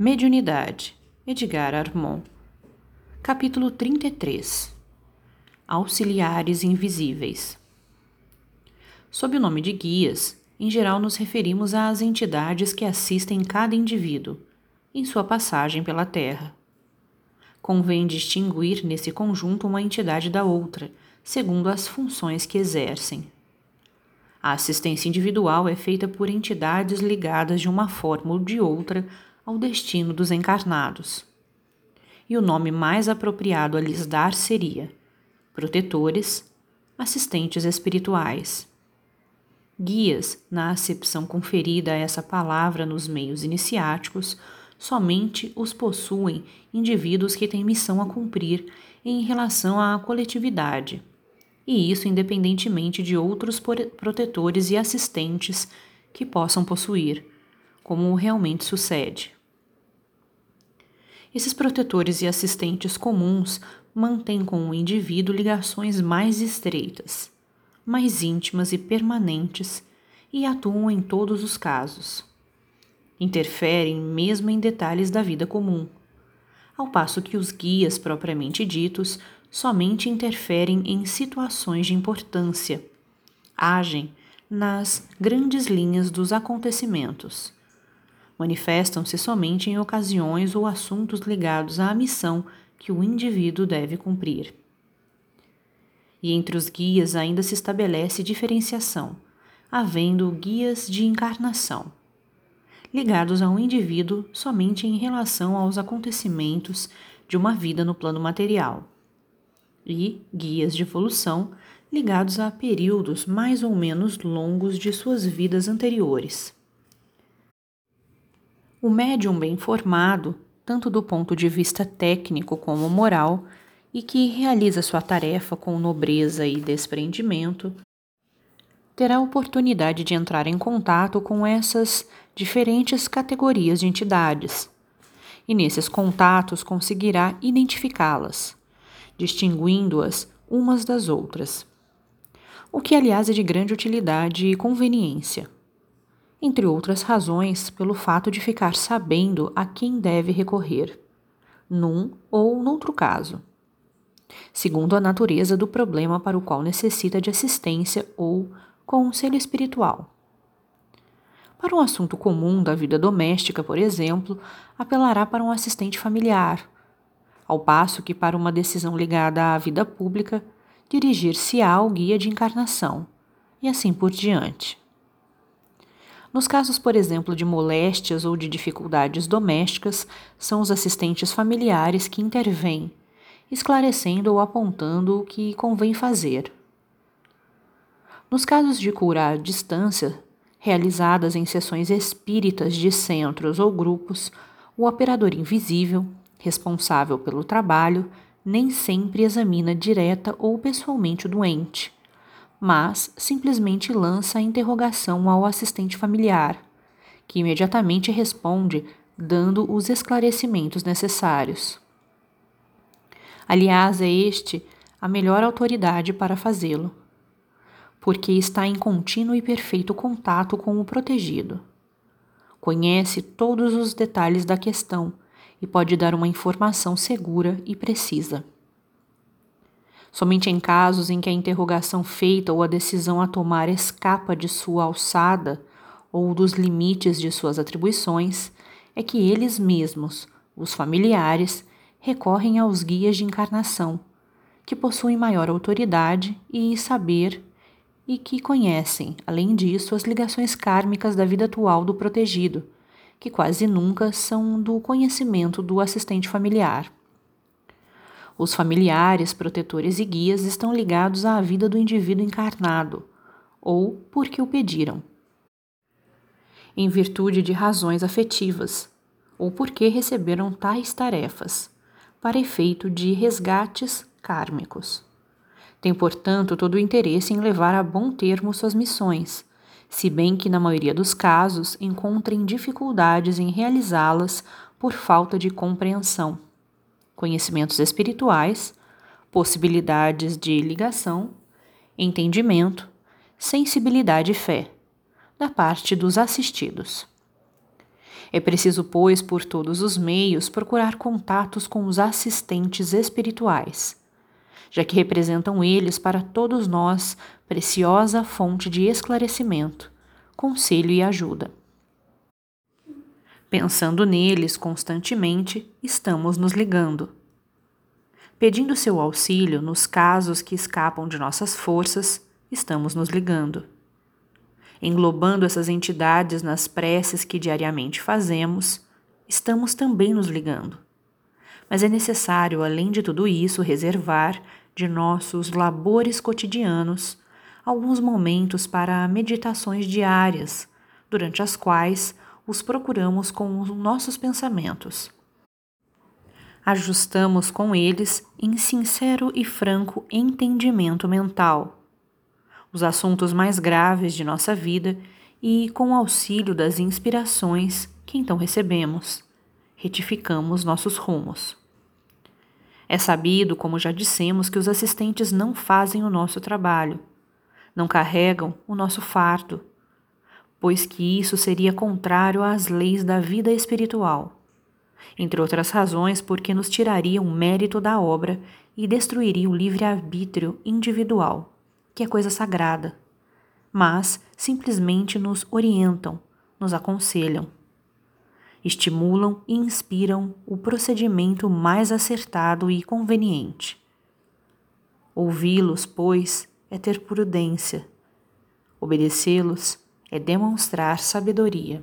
Mediunidade, Edgar Armond. Capítulo 33 Auxiliares Invisíveis. Sob o nome de guias, em geral nos referimos às entidades que assistem cada indivíduo em sua passagem pela Terra. Convém distinguir nesse conjunto uma entidade da outra, segundo as funções que exercem. A assistência individual é feita por entidades ligadas de uma forma ou de outra ao destino dos encarnados. E o nome mais apropriado a lhes dar seria protetores, assistentes espirituais. Guias, na acepção conferida a essa palavra nos meios iniciáticos, somente os possuem indivíduos que têm missão a cumprir em relação à coletividade, e isso independentemente de outros protetores e assistentes que possam possuir, como realmente sucede. Esses protetores e assistentes comuns mantêm com o indivíduo ligações mais estreitas, mais íntimas e permanentes e atuam em todos os casos. Interferem mesmo em detalhes da vida comum, ao passo que os guias propriamente ditos somente interferem em situações de importância, agem nas grandes linhas dos acontecimentos manifestam-se somente em ocasiões ou assuntos ligados à missão que o indivíduo deve cumprir. E entre os guias ainda se estabelece diferenciação, havendo guias de encarnação, ligados a um indivíduo somente em relação aos acontecimentos de uma vida no plano material, e guias de evolução ligados a períodos mais ou menos longos de suas vidas anteriores. O médium bem formado, tanto do ponto de vista técnico como moral, e que realiza sua tarefa com nobreza e desprendimento, terá oportunidade de entrar em contato com essas diferentes categorias de entidades, e nesses contatos conseguirá identificá-las, distinguindo-as umas das outras. O que, aliás, é de grande utilidade e conveniência entre outras razões, pelo fato de ficar sabendo a quem deve recorrer, num ou noutro caso, segundo a natureza do problema para o qual necessita de assistência ou conselho espiritual. Para um assunto comum da vida doméstica, por exemplo, apelará para um assistente familiar, ao passo que para uma decisão ligada à vida pública, dirigir-se-á ao guia de encarnação, e assim por diante. Nos casos, por exemplo, de moléstias ou de dificuldades domésticas, são os assistentes familiares que intervêm, esclarecendo ou apontando o que convém fazer. Nos casos de cura à distância, realizadas em sessões espíritas de centros ou grupos, o operador invisível, responsável pelo trabalho, nem sempre examina direta ou pessoalmente o doente mas simplesmente lança a interrogação ao assistente familiar, que imediatamente responde dando os esclarecimentos necessários. Aliás, é este a melhor autoridade para fazê-lo, porque está em contínuo e perfeito contato com o protegido. Conhece todos os detalhes da questão e pode dar uma informação segura e precisa. Somente em casos em que a interrogação feita ou a decisão a tomar escapa de sua alçada ou dos limites de suas atribuições, é que eles mesmos, os familiares, recorrem aos guias de encarnação, que possuem maior autoridade e saber e que conhecem, além disso, as ligações kármicas da vida atual do protegido, que quase nunca são do conhecimento do assistente familiar. Os familiares, protetores e guias estão ligados à vida do indivíduo encarnado, ou porque o pediram, em virtude de razões afetivas, ou porque receberam tais tarefas, para efeito de resgates kármicos. Tem, portanto, todo o interesse em levar a bom termo suas missões, se bem que, na maioria dos casos, encontrem dificuldades em realizá-las por falta de compreensão conhecimentos espirituais, possibilidades de ligação, entendimento, sensibilidade e fé, da parte dos assistidos. É preciso, pois, por todos os meios, procurar contatos com os assistentes espirituais, já que representam eles para todos nós preciosa fonte de esclarecimento, conselho e ajuda. Pensando neles constantemente, estamos nos ligando. Pedindo seu auxílio nos casos que escapam de nossas forças, estamos nos ligando. Englobando essas entidades nas preces que diariamente fazemos, estamos também nos ligando. Mas é necessário, além de tudo isso, reservar de nossos labores cotidianos alguns momentos para meditações diárias, durante as quais os procuramos com os nossos pensamentos. Ajustamos com eles em sincero e franco entendimento mental os assuntos mais graves de nossa vida e, com o auxílio das inspirações que então recebemos, retificamos nossos rumos. É sabido, como já dissemos, que os assistentes não fazem o nosso trabalho não carregam o nosso fardo, pois que isso seria contrário às leis da vida espiritual. Entre outras razões, porque nos tiraria o mérito da obra e destruiria o livre-arbítrio individual, que é coisa sagrada. Mas simplesmente nos orientam, nos aconselham, estimulam e inspiram o procedimento mais acertado e conveniente. Ouvi-los, pois, é ter prudência. Obedecê-los é demonstrar sabedoria.